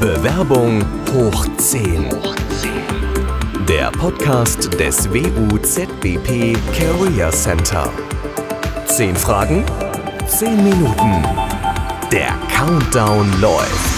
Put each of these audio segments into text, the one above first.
Bewerbung hoch 10. Der Podcast des WUZBP Career Center. Zehn Fragen, zehn Minuten. Der Countdown läuft.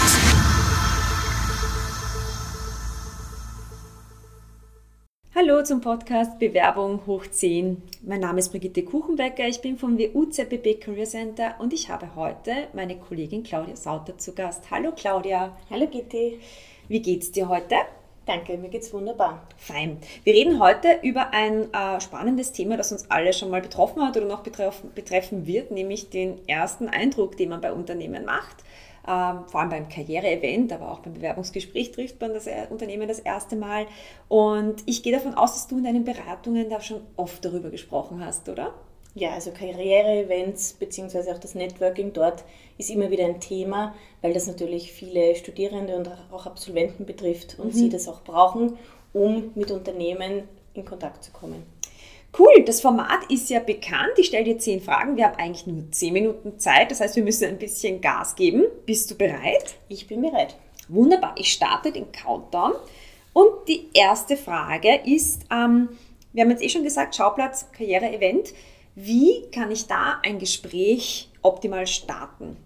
Hallo zum Podcast Bewerbung hoch 10. Mein Name ist Brigitte Kuchenbecker, ich bin vom WUZBB Career Center und ich habe heute meine Kollegin Claudia Sauter zu Gast. Hallo Claudia. Hallo Gitti. Wie geht's dir heute? Danke, mir geht's wunderbar. Fein. Wir reden heute über ein äh, spannendes Thema, das uns alle schon mal betroffen hat oder noch betreffen, betreffen wird, nämlich den ersten Eindruck, den man bei Unternehmen macht. Ähm, vor allem beim Karriereevent, aber auch beim Bewerbungsgespräch trifft man das Unternehmen das erste Mal. Und ich gehe davon aus, dass du in deinen Beratungen da schon oft darüber gesprochen hast, oder? Ja, also Karriereevents beziehungsweise auch das Networking dort ist immer wieder ein Thema, weil das natürlich viele Studierende und auch Absolventen betrifft und mhm. sie das auch brauchen, um mit Unternehmen in Kontakt zu kommen. Cool, das Format ist ja bekannt. Ich stelle dir zehn Fragen. Wir haben eigentlich nur zehn Minuten Zeit. Das heißt, wir müssen ein bisschen Gas geben. Bist du bereit? Ich bin bereit. Wunderbar. Ich starte den Countdown. Und die erste Frage ist, ähm, wir haben jetzt eh schon gesagt, Schauplatz, Karriere-Event. Wie kann ich da ein Gespräch optimal starten?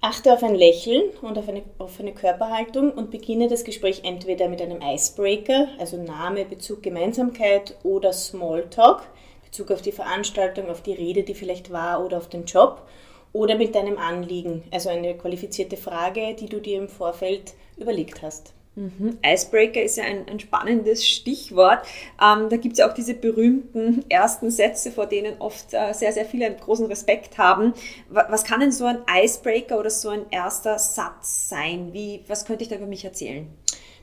Achte auf ein Lächeln und auf eine offene Körperhaltung und beginne das Gespräch entweder mit einem Icebreaker, also Name, Bezug, Gemeinsamkeit oder Smalltalk, Bezug auf die Veranstaltung, auf die Rede, die vielleicht war oder auf den Job oder mit deinem Anliegen, also eine qualifizierte Frage, die du dir im Vorfeld überlegt hast. Mhm. Icebreaker ist ja ein, ein spannendes Stichwort. Ähm, da gibt es ja auch diese berühmten ersten Sätze, vor denen oft äh, sehr, sehr viele einen großen Respekt haben. Was kann denn so ein Icebreaker oder so ein erster Satz sein? Wie, was könnte ich da über mich erzählen?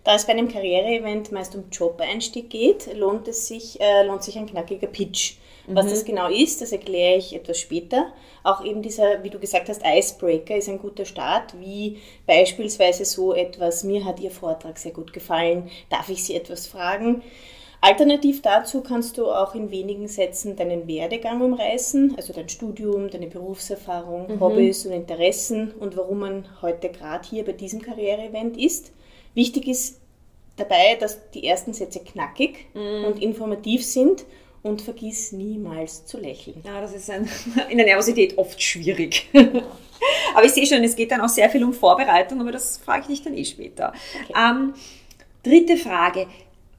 Da es bei einem Karriereevent meist um Job-Einstieg geht, lohnt, es sich, äh, lohnt sich ein knackiger Pitch. Was mhm. das genau ist, das erkläre ich etwas später. Auch eben dieser, wie du gesagt hast, Icebreaker ist ein guter Start, wie beispielsweise so etwas, mir hat Ihr Vortrag sehr gut gefallen, darf ich Sie etwas fragen? Alternativ dazu kannst du auch in wenigen Sätzen deinen Werdegang umreißen, also dein Studium, deine Berufserfahrung, mhm. Hobbys und Interessen und warum man heute gerade hier bei diesem Karriereevent ist. Wichtig ist dabei, dass die ersten Sätze knackig mhm. und informativ sind und vergiss niemals zu lächeln. Ja, das ist ein, in der Nervosität oft schwierig. aber ich sehe schon, es geht dann auch sehr viel um Vorbereitung, aber das frage ich dich dann eh später. Okay. Ähm, dritte Frage.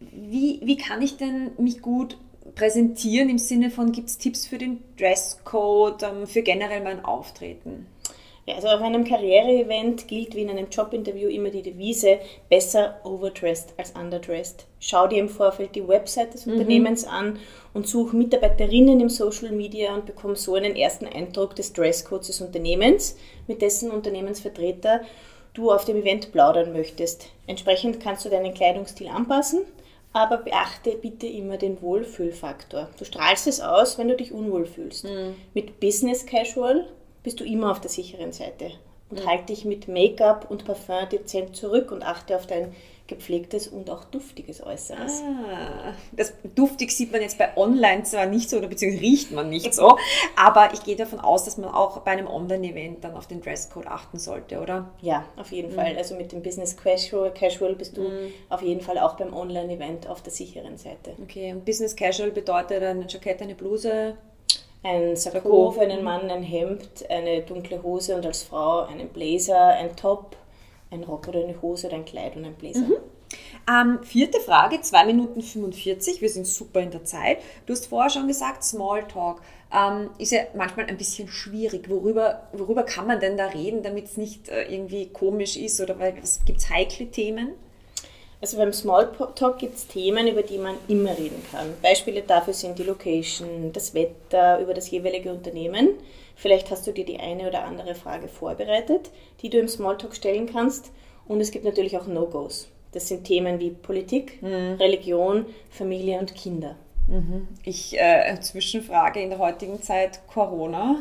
Wie, wie kann ich denn mich gut präsentieren im Sinne von, gibt es Tipps für den Dresscode, ähm, für generell mein Auftreten? Ja, also auf einem Karriereevent gilt wie in einem Jobinterview immer die Devise, besser overdressed als underdressed. Schau dir im Vorfeld die Website des mhm. Unternehmens an und such Mitarbeiterinnen im Social Media und bekomm so einen ersten Eindruck des Dresscodes des Unternehmens, mit dessen Unternehmensvertreter du auf dem Event plaudern möchtest. Entsprechend kannst du deinen Kleidungsstil anpassen, aber beachte bitte immer den Wohlfühlfaktor. Du strahlst es aus, wenn du dich unwohl fühlst. Mhm. Mit Business Casual bist du immer auf der sicheren Seite. Und mhm. halte dich mit Make-up und Parfum dezent zurück und achte auf dein gepflegtes und auch duftiges Äußeres. Ah, das duftig sieht man jetzt bei Online zwar nicht so, oder beziehungsweise riecht man nicht so, aber ich gehe davon aus, dass man auch bei einem Online-Event dann auf den Dresscode achten sollte, oder? Ja, auf jeden mhm. Fall. Also mit dem Business Casual, Casual bist du mhm. auf jeden Fall auch beim Online-Event auf der sicheren Seite. Okay, und Business Casual bedeutet ein Jackett, eine Bluse, ein Sakko für einen Mann, ein Hemd, eine dunkle Hose und als Frau einen Blazer, ein Top, ein Rock oder eine Hose oder ein Kleid und ein Blazer. Mhm. Ähm, vierte Frage, 2 Minuten 45, wir sind super in der Zeit. Du hast vorher schon gesagt, Smalltalk ähm, ist ja manchmal ein bisschen schwierig. Worüber, worüber kann man denn da reden, damit es nicht äh, irgendwie komisch ist oder gibt es heikle Themen? Also beim Smalltalk gibt es Themen, über die man immer reden kann. Beispiele dafür sind die Location, das Wetter, über das jeweilige Unternehmen. Vielleicht hast du dir die eine oder andere Frage vorbereitet, die du im Smalltalk stellen kannst. Und es gibt natürlich auch No-Gos. Das sind Themen wie Politik, mhm. Religion, Familie und Kinder. Mhm. Ich äh, Zwischenfrage in der heutigen Zeit Corona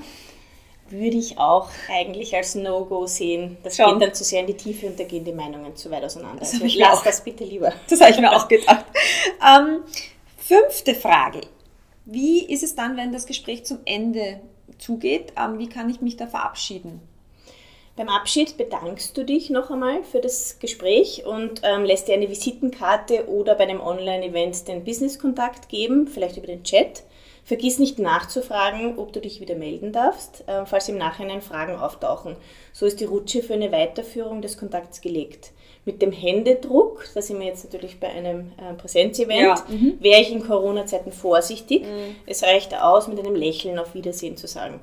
würde ich auch eigentlich als No-Go sehen. Das Schon. geht dann zu sehr in die Tiefe und da gehen die Meinungen zu weit auseinander. Das also lass auch. das bitte lieber. Das habe ich mir auch gedacht. Ähm, fünfte Frage. Wie ist es dann, wenn das Gespräch zum Ende zugeht? Ähm, wie kann ich mich da verabschieden? Beim Abschied bedankst du dich noch einmal für das Gespräch und ähm, lässt dir eine Visitenkarte oder bei einem Online-Event den Business-Kontakt geben, vielleicht über den Chat. Vergiss nicht nachzufragen, ob du dich wieder melden darfst, äh, falls im Nachhinein Fragen auftauchen. So ist die Rutsche für eine Weiterführung des Kontakts gelegt. Mit dem Händedruck, da sind wir jetzt natürlich bei einem äh, Präsenzevent, ja. mhm. wäre ich in Corona-Zeiten vorsichtig. Mhm. Es reicht aus, mit einem Lächeln auf Wiedersehen zu sagen.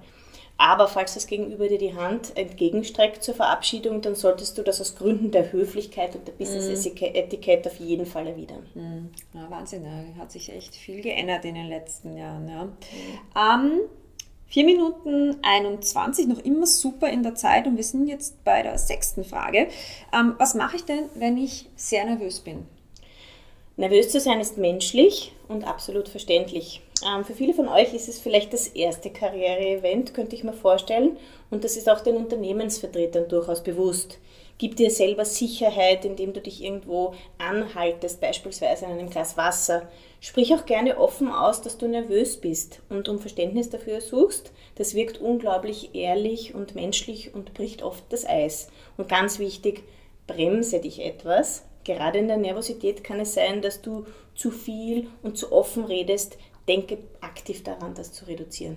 Aber falls das Gegenüber dir die Hand entgegenstreckt zur Verabschiedung, dann solltest du das aus Gründen der Höflichkeit und der Business-Etikette auf jeden Fall erwidern. Mhm. Ja, Wahnsinn, ja. hat sich echt viel geändert in den letzten Jahren. Ja. Mhm. Ähm, 4 Minuten 21, noch immer super in der Zeit und wir sind jetzt bei der sechsten Frage. Ähm, was mache ich denn, wenn ich sehr nervös bin? Nervös zu sein ist menschlich und absolut verständlich. Ähm, für viele von euch ist es vielleicht das erste Karriere-Event, könnte ich mir vorstellen. Und das ist auch den Unternehmensvertretern durchaus bewusst. Gib dir selber Sicherheit, indem du dich irgendwo anhaltest, beispielsweise in einem Glas Wasser. Sprich auch gerne offen aus, dass du nervös bist und um Verständnis dafür suchst. Das wirkt unglaublich ehrlich und menschlich und bricht oft das Eis. Und ganz wichtig, bremse dich etwas, Gerade in der Nervosität kann es sein, dass du zu viel und zu offen redest. Denke aktiv daran, das zu reduzieren.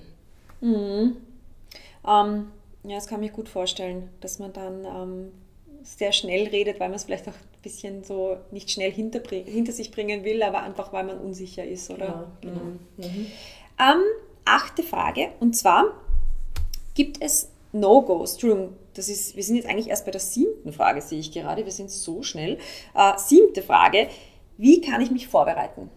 Mhm. Ähm, ja, das kann ich mir gut vorstellen, dass man dann ähm, sehr schnell redet, weil man es vielleicht auch ein bisschen so nicht schnell hinter, hinter sich bringen will, aber einfach weil man unsicher ist, oder? Ja, genau. Mhm. Mhm. Ähm, achte Frage, und zwar gibt es No-Gos? Entschuldigung, das ist, wir sind jetzt eigentlich erst bei der siebten Frage, sehe ich gerade. Wir sind so schnell. Äh, siebte Frage. Wie kann ich mich vorbereiten?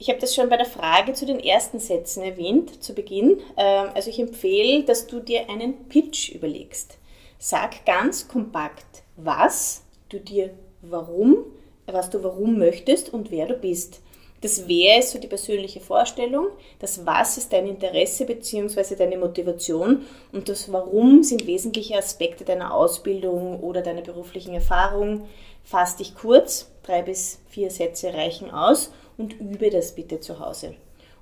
Ich habe das schon bei der Frage zu den ersten Sätzen erwähnt, zu Beginn. Ähm, also ich empfehle, dass du dir einen Pitch überlegst. Sag ganz kompakt, was du dir warum, was du warum möchtest und wer du bist. Das wäre so die persönliche Vorstellung. Das Was ist dein Interesse bzw. deine Motivation und das Warum sind wesentliche Aspekte deiner Ausbildung oder deiner beruflichen Erfahrung. Fass dich kurz, drei bis vier Sätze reichen aus und übe das bitte zu Hause.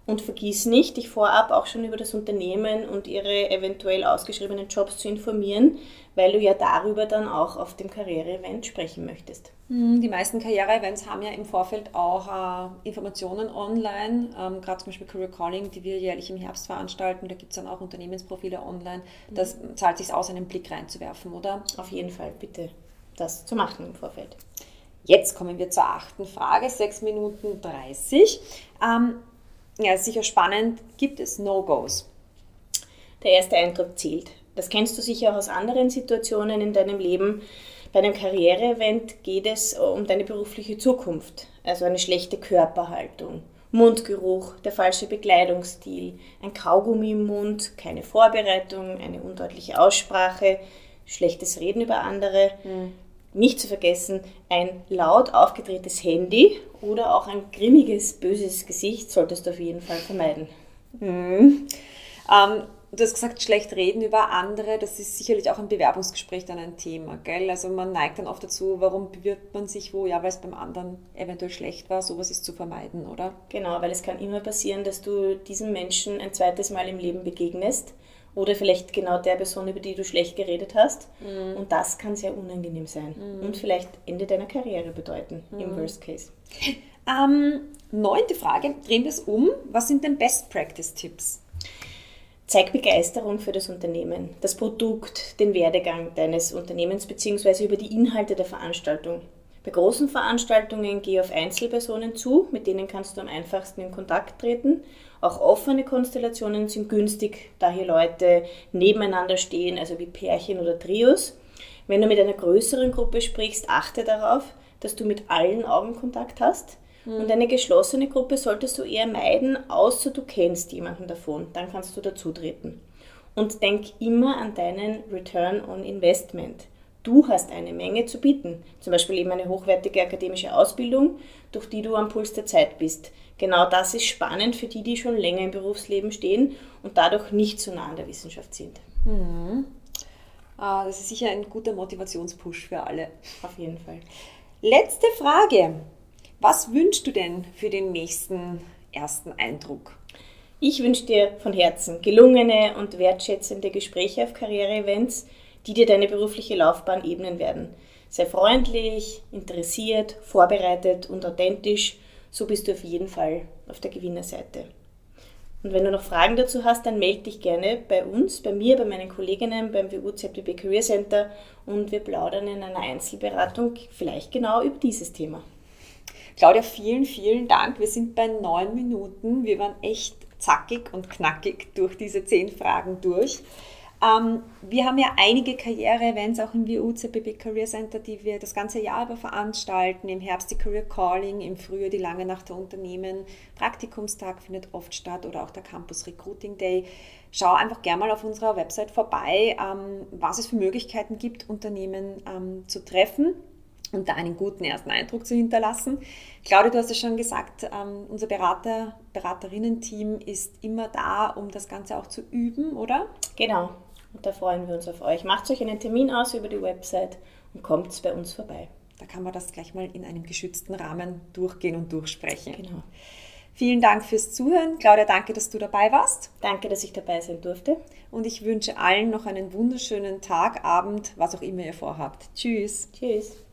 Und vergiss nicht, dich vorab auch schon über das Unternehmen und ihre eventuell ausgeschriebenen Jobs zu informieren, weil du ja darüber dann auch auf dem Karriere-Event sprechen möchtest. Hm, die meisten Karriere-Events haben ja im Vorfeld auch äh, Informationen online, ähm, gerade zum Beispiel Career Calling, die wir jährlich im Herbst veranstalten. Da gibt es dann auch Unternehmensprofile online. Das mhm. zahlt sich aus, einen Blick reinzuwerfen, oder? Auf jeden Fall, bitte das zu machen im Vorfeld. Jetzt kommen wir zur achten Frage, 6 Minuten 30. Ähm, ja, sicher spannend. Gibt es No-Gos? Der erste Eindruck zählt. Das kennst du sicher auch aus anderen Situationen in deinem Leben. Bei einem Karriereevent geht es um deine berufliche Zukunft, also eine schlechte Körperhaltung, Mundgeruch, der falsche Bekleidungsstil, ein Kaugummi im Mund, keine Vorbereitung, eine undeutliche Aussprache, schlechtes Reden über andere. Mhm. Nicht zu vergessen, ein laut aufgedrehtes Handy oder auch ein grimmiges, böses Gesicht solltest du auf jeden Fall vermeiden. Mhm. Ähm, du hast gesagt, schlecht reden über andere, das ist sicherlich auch im Bewerbungsgespräch dann ein Thema, gell? Also man neigt dann oft dazu, warum bewirbt man sich wo? Ja, weil es beim anderen eventuell schlecht war, sowas ist zu vermeiden, oder? Genau, weil es kann immer passieren, dass du diesem Menschen ein zweites Mal im Leben begegnest oder vielleicht genau der Person, über die du schlecht geredet hast. Mhm. Und das kann sehr unangenehm sein mhm. und vielleicht Ende deiner Karriere bedeuten, mhm. im Worst Case. Ähm, neunte Frage, drehen wir es um. Was sind denn Best Practice-Tipps? Zeig Begeisterung für das Unternehmen, das Produkt, den Werdegang deines Unternehmens bzw. über die Inhalte der Veranstaltung. Bei großen Veranstaltungen geh auf Einzelpersonen zu, mit denen kannst du am einfachsten in Kontakt treten. Auch offene Konstellationen sind günstig, da hier Leute nebeneinander stehen, also wie Pärchen oder Trios. Wenn du mit einer größeren Gruppe sprichst, achte darauf, dass du mit allen Augenkontakt hast. Mhm. Und eine geschlossene Gruppe solltest du eher meiden, außer du kennst jemanden davon. Dann kannst du dazutreten. Und denk immer an deinen Return on Investment. Du hast eine Menge zu bieten, zum Beispiel eben eine hochwertige akademische Ausbildung, durch die du am Puls der Zeit bist. Genau das ist spannend für die, die schon länger im Berufsleben stehen und dadurch nicht so nah an der Wissenschaft sind. Mhm. Das ist sicher ein guter Motivationspush für alle. Auf jeden Fall. Letzte Frage. Was wünschst du denn für den nächsten ersten Eindruck? Ich wünsche dir von Herzen gelungene und wertschätzende Gespräche auf Karriereevents, die dir deine berufliche Laufbahn ebnen werden. Sei freundlich, interessiert, vorbereitet und authentisch, so bist du auf jeden Fall auf der Gewinnerseite. Und wenn du noch Fragen dazu hast, dann melde dich gerne bei uns, bei mir, bei meinen Kolleginnen beim WU-ZBB Career Center und wir plaudern in einer Einzelberatung vielleicht genau über dieses Thema. Claudia, vielen, vielen Dank. Wir sind bei neun Minuten. Wir waren echt zackig und knackig durch diese zehn Fragen durch. Ähm, wir haben ja einige Karriere-Events auch im WU-CPB Career Center, die wir das ganze Jahr über veranstalten. Im Herbst die Career Calling, im Frühjahr die Lange Nacht der Unternehmen. Praktikumstag findet oft statt oder auch der Campus Recruiting Day. Schau einfach gerne mal auf unserer Website vorbei, ähm, was es für Möglichkeiten gibt, Unternehmen ähm, zu treffen und da einen guten ersten Eindruck zu hinterlassen. Claudia, du hast es schon gesagt, ähm, unser Berater, Beraterinnen-Team ist immer da, um das Ganze auch zu üben, oder? Genau. Und da freuen wir uns auf euch. Macht euch einen Termin aus über die Website und kommt bei uns vorbei. Da kann man das gleich mal in einem geschützten Rahmen durchgehen und durchsprechen. Genau. Vielen Dank fürs Zuhören. Claudia, danke, dass du dabei warst. Danke, dass ich dabei sein durfte. Und ich wünsche allen noch einen wunderschönen Tag, Abend, was auch immer ihr vorhabt. Tschüss. Tschüss.